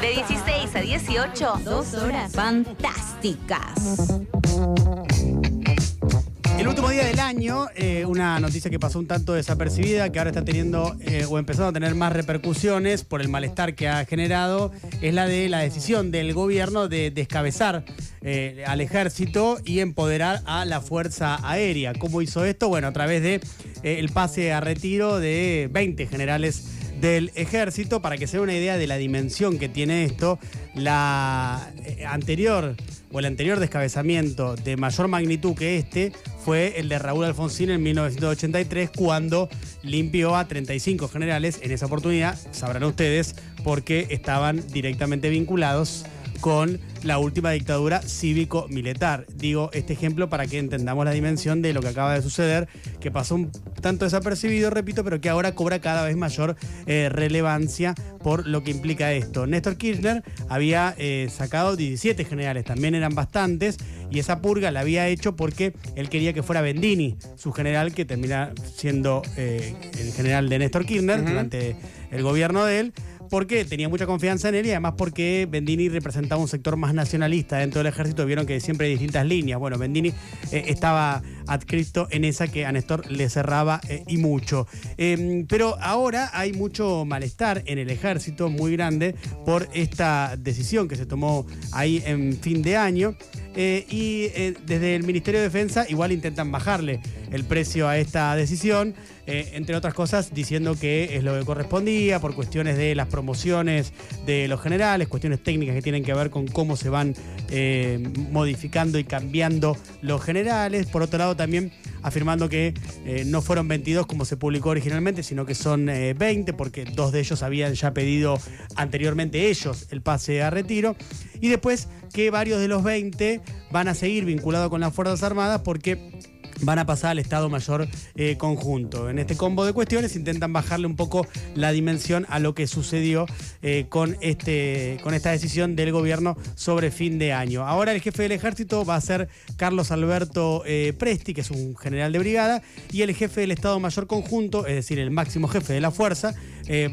De 16 a 18, Dos horas fantásticas. El último día del año, eh, una noticia que pasó un tanto desapercibida, que ahora está teniendo eh, o empezando a tener más repercusiones por el malestar que ha generado, es la de la decisión del gobierno de descabezar eh, al ejército y empoderar a la Fuerza Aérea. ¿Cómo hizo esto? Bueno, a través de eh, el pase a retiro de 20 generales del ejército. Para que se dé una idea de la dimensión que tiene esto, la eh, anterior o el anterior descabezamiento de mayor magnitud que este fue el de Raúl Alfonsín en 1983 cuando limpió a 35 generales. En esa oportunidad, sabrán ustedes, porque estaban directamente vinculados con la última dictadura cívico-militar. Digo este ejemplo para que entendamos la dimensión de lo que acaba de suceder, que pasó un tanto desapercibido, repito, pero que ahora cobra cada vez mayor eh, relevancia por lo que implica esto. Néstor Kirchner había eh, sacado 17 generales, también eran bastantes, y esa purga la había hecho porque él quería que fuera Bendini, su general, que termina siendo eh, el general de Néstor Kirchner durante el gobierno de él porque tenía mucha confianza en él y además porque Bendini representaba un sector más nacionalista dentro del ejército. Vieron que siempre hay distintas líneas. Bueno, Bendini eh, estaba adscrito en esa que a Néstor le cerraba eh, y mucho. Eh, pero ahora hay mucho malestar en el ejército, muy grande, por esta decisión que se tomó ahí en fin de año. Eh, y eh, desde el Ministerio de Defensa igual intentan bajarle el precio a esta decisión, eh, entre otras cosas diciendo que es lo que correspondía por cuestiones de las promociones de los generales, cuestiones técnicas que tienen que ver con cómo se van eh, modificando y cambiando los generales. Por otro lado también afirmando que eh, no fueron 22 como se publicó originalmente, sino que son eh, 20 porque dos de ellos habían ya pedido anteriormente ellos el pase a retiro. Y después que varios de los 20 van a seguir vinculados con las Fuerzas Armadas porque van a pasar al Estado Mayor eh, conjunto. En este combo de cuestiones intentan bajarle un poco la dimensión a lo que sucedió eh, con, este, con esta decisión del gobierno sobre fin de año. Ahora el jefe del ejército va a ser Carlos Alberto eh, Presti, que es un general de brigada, y el jefe del Estado Mayor conjunto, es decir, el máximo jefe de la fuerza,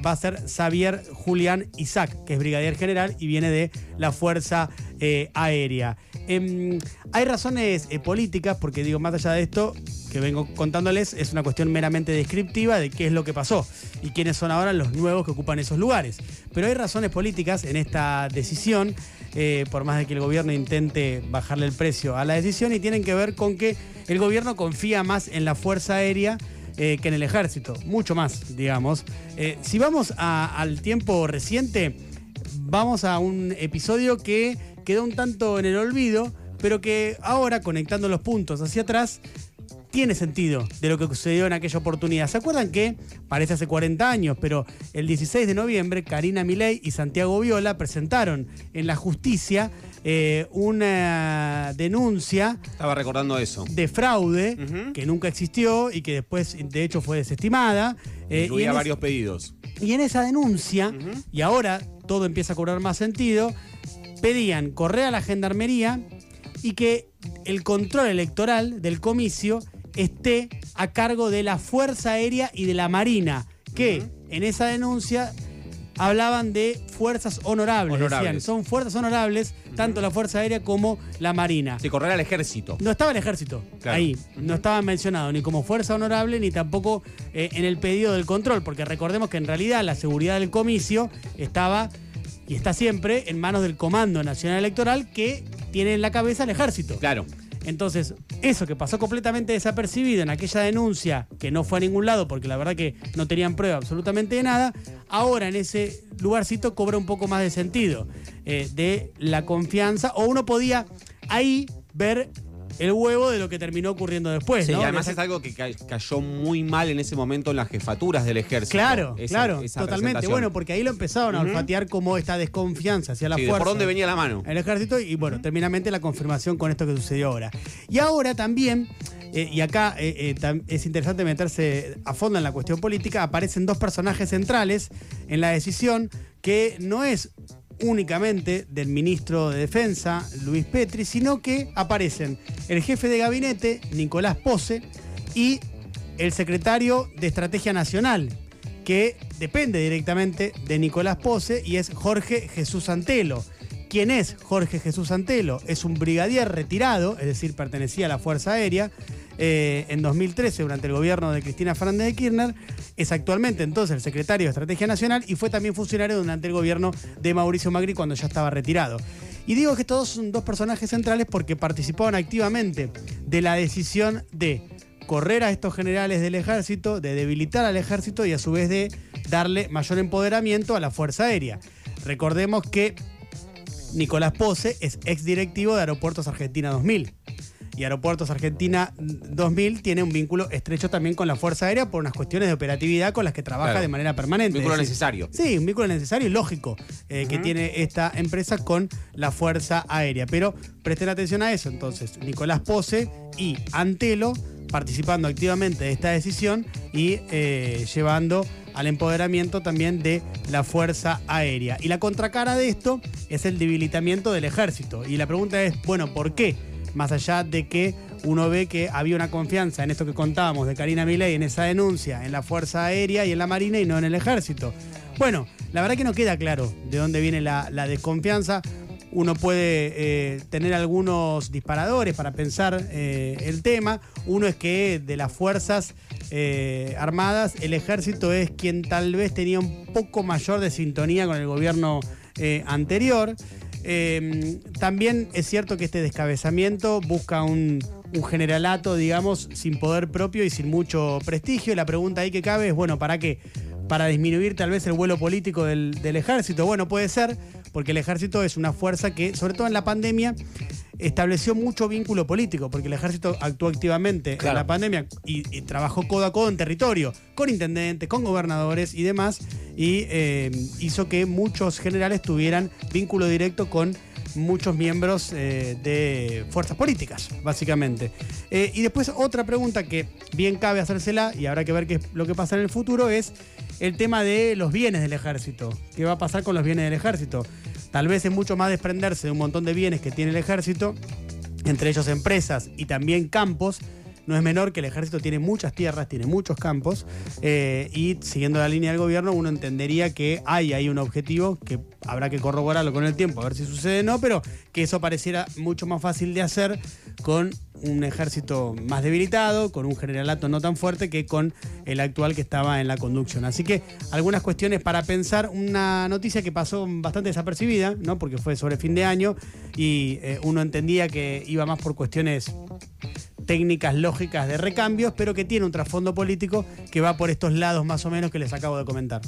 va a ser Xavier Julián Isaac, que es brigadier general y viene de la Fuerza eh, Aérea. Em, hay razones eh, políticas, porque digo, más allá de esto que vengo contándoles, es una cuestión meramente descriptiva de qué es lo que pasó y quiénes son ahora los nuevos que ocupan esos lugares. Pero hay razones políticas en esta decisión, eh, por más de que el gobierno intente bajarle el precio a la decisión, y tienen que ver con que el gobierno confía más en la Fuerza Aérea que en el ejército, mucho más, digamos. Si vamos al tiempo reciente, vamos a un episodio que quedó un tanto en el olvido, pero que ahora, conectando los puntos hacia atrás, tiene sentido de lo que sucedió en aquella oportunidad. ¿Se acuerdan que, parece hace 40 años, pero el 16 de noviembre, Karina Milei y Santiago Viola presentaron en la justicia eh, una denuncia Estaba recordando eso. de fraude que nunca existió y que después, de hecho, fue desestimada. Eh, y es- varios pedidos. y en esa denuncia, y ahora todo empieza a cobrar más sentido, pedían correr a la gendarmería y que el control electoral del comicio esté a cargo de la Fuerza Aérea y de la Marina, que en esa denuncia hablaban de fuerzas honorables. Honorables. Decían, son fuerzas honorables, tanto la Fuerza Aérea como la Marina. Sí, correr al ejército. No estaba el ejército Claro. ahí, no estaba mencionado ni como fuerza honorable ni tampoco eh, en el pedido del control, porque recordemos que en realidad la seguridad del comicio estaba y está siempre en manos del Comando Nacional Electoral que tiene en la cabeza el ejército. Claro. Entonces, eso que pasó completamente desapercibido en aquella denuncia, que no fue a ningún lado porque la verdad que no tenían prueba absolutamente de nada, ahora en ese lugarcito cobra un poco más de sentido, eh, de la confianza, o uno podía ahí ver el huevo de lo que terminó ocurriendo después. Sí, ¿no? y además De es algo que ca- cayó muy mal en ese momento en las jefaturas del ejército. Claro, Esa- claro, esa totalmente. Bueno, porque ahí lo empezaron a olfatear como esta desconfianza hacia la Sí, fuerza. ¿Por dónde venía la mano? el ejército y bueno, terminamente la confirmación con esto que sucedió ahora. Y ahora también, eh, y acá eh, eh, es interesante meterse a fondo en la cuestión política, aparecen dos personajes centrales en la decisión que no es únicamente del ministro de Defensa, Luis Petri, sino que aparecen el jefe de gabinete, Nicolás Pose, y el secretario de Estrategia Nacional, que depende directamente de Nicolás Pose y es Jorge Jesús Antelo. ¿Quién es Jorge Jesús Antelo? Es un brigadier retirado, es decir, pertenecía a la Fuerza Aérea. eh, en 2013, durante el gobierno de Cristina Fernández de Kirchner, es actualmente entonces el secretario de Estrategia Nacional y fue también funcionario durante el gobierno de Mauricio Macri cuando ya estaba retirado. Y digo que estos son dos personajes centrales porque participaron activamente de la decisión de correr a estos generales del ejército, de debilitar al ejército y a su vez de darle mayor empoderamiento a la Fuerza Aérea. Recordemos que Nicolás Pose es exdirectivo de Aeropuertos Argentina 2000. Y Aeropuertos Argentina 2000 tiene un vínculo estrecho también con la Fuerza Aérea por unas cuestiones de operatividad con las que trabaja Claro. de manera permanente. Vínculo Es decir, necesario. Sí, un vínculo necesario y lógico eh, que tiene esta empresa con la Fuerza Aérea. Pero presten atención a eso. Entonces, Nicolás Pose y Antelo participando activamente de esta decisión y eh, llevando al empoderamiento también de la Fuerza Aérea. Y la contracara de esto es el debilitamiento del ejército. Y la pregunta es, bueno, ¿por qué? Más allá de que uno ve que había una confianza en esto que contábamos de Karina Milei, en esa denuncia, en la Fuerza Aérea y en la Marina y no en el ejército. Bueno, la verdad que no queda claro de dónde viene la, desconfianza. Uno puede eh, tener algunos disparadores para pensar eh, el tema. Uno es que de las fuerzas eh, armadas, el ejército es quien tal vez tenía un poco mayor de sintonía con el gobierno anterior. Eh, también es cierto que este descabezamiento busca un, generalato, digamos, sin poder propio y sin mucho prestigio. La pregunta ahí que cabe es, bueno, ¿para qué? Para disminuir tal vez el vuelo político del ejército. Bueno, puede ser, porque el ejército es una fuerza que, sobre todo en la pandemia, estableció mucho vínculo político, porque el ejército actuó activamente Claro. en la pandemia y, y trabajó codo a codo en territorio, con intendentes, con gobernadores y demás, y eh, hizo que muchos generales tuvieran vínculo directo con muchos miembros eh, de fuerzas políticas, básicamente. Eh, y después otra pregunta que bien cabe hacérsela, y habrá que ver qué es lo que pasa en el futuro, es el tema de los bienes del ejército. ¿Qué va a pasar con los bienes del ejército? Tal vez es mucho más desprenderse de un montón de bienes que tiene el ejército, entre ellos empresas y también campos. No es menor que el ejército tiene muchas tierras, tiene muchos campos, eh, y siguiendo la línea del gobierno, uno entendería que hay ahí un objetivo que habrá que corroborarlo con el tiempo, a ver si sucede o no, pero que eso pareciera mucho más fácil de hacer con un ejército más debilitado, con un generalato no tan fuerte que con el actual que estaba en la conducción. Así que algunas cuestiones para pensar, una noticia que pasó bastante desapercibida, ¿no? porque fue sobre fin de año y eh, uno entendía que iba más por cuestiones técnicas lógicas de recambios, pero que tiene un trasfondo político que va por estos lados más o menos que les acabo de comentar.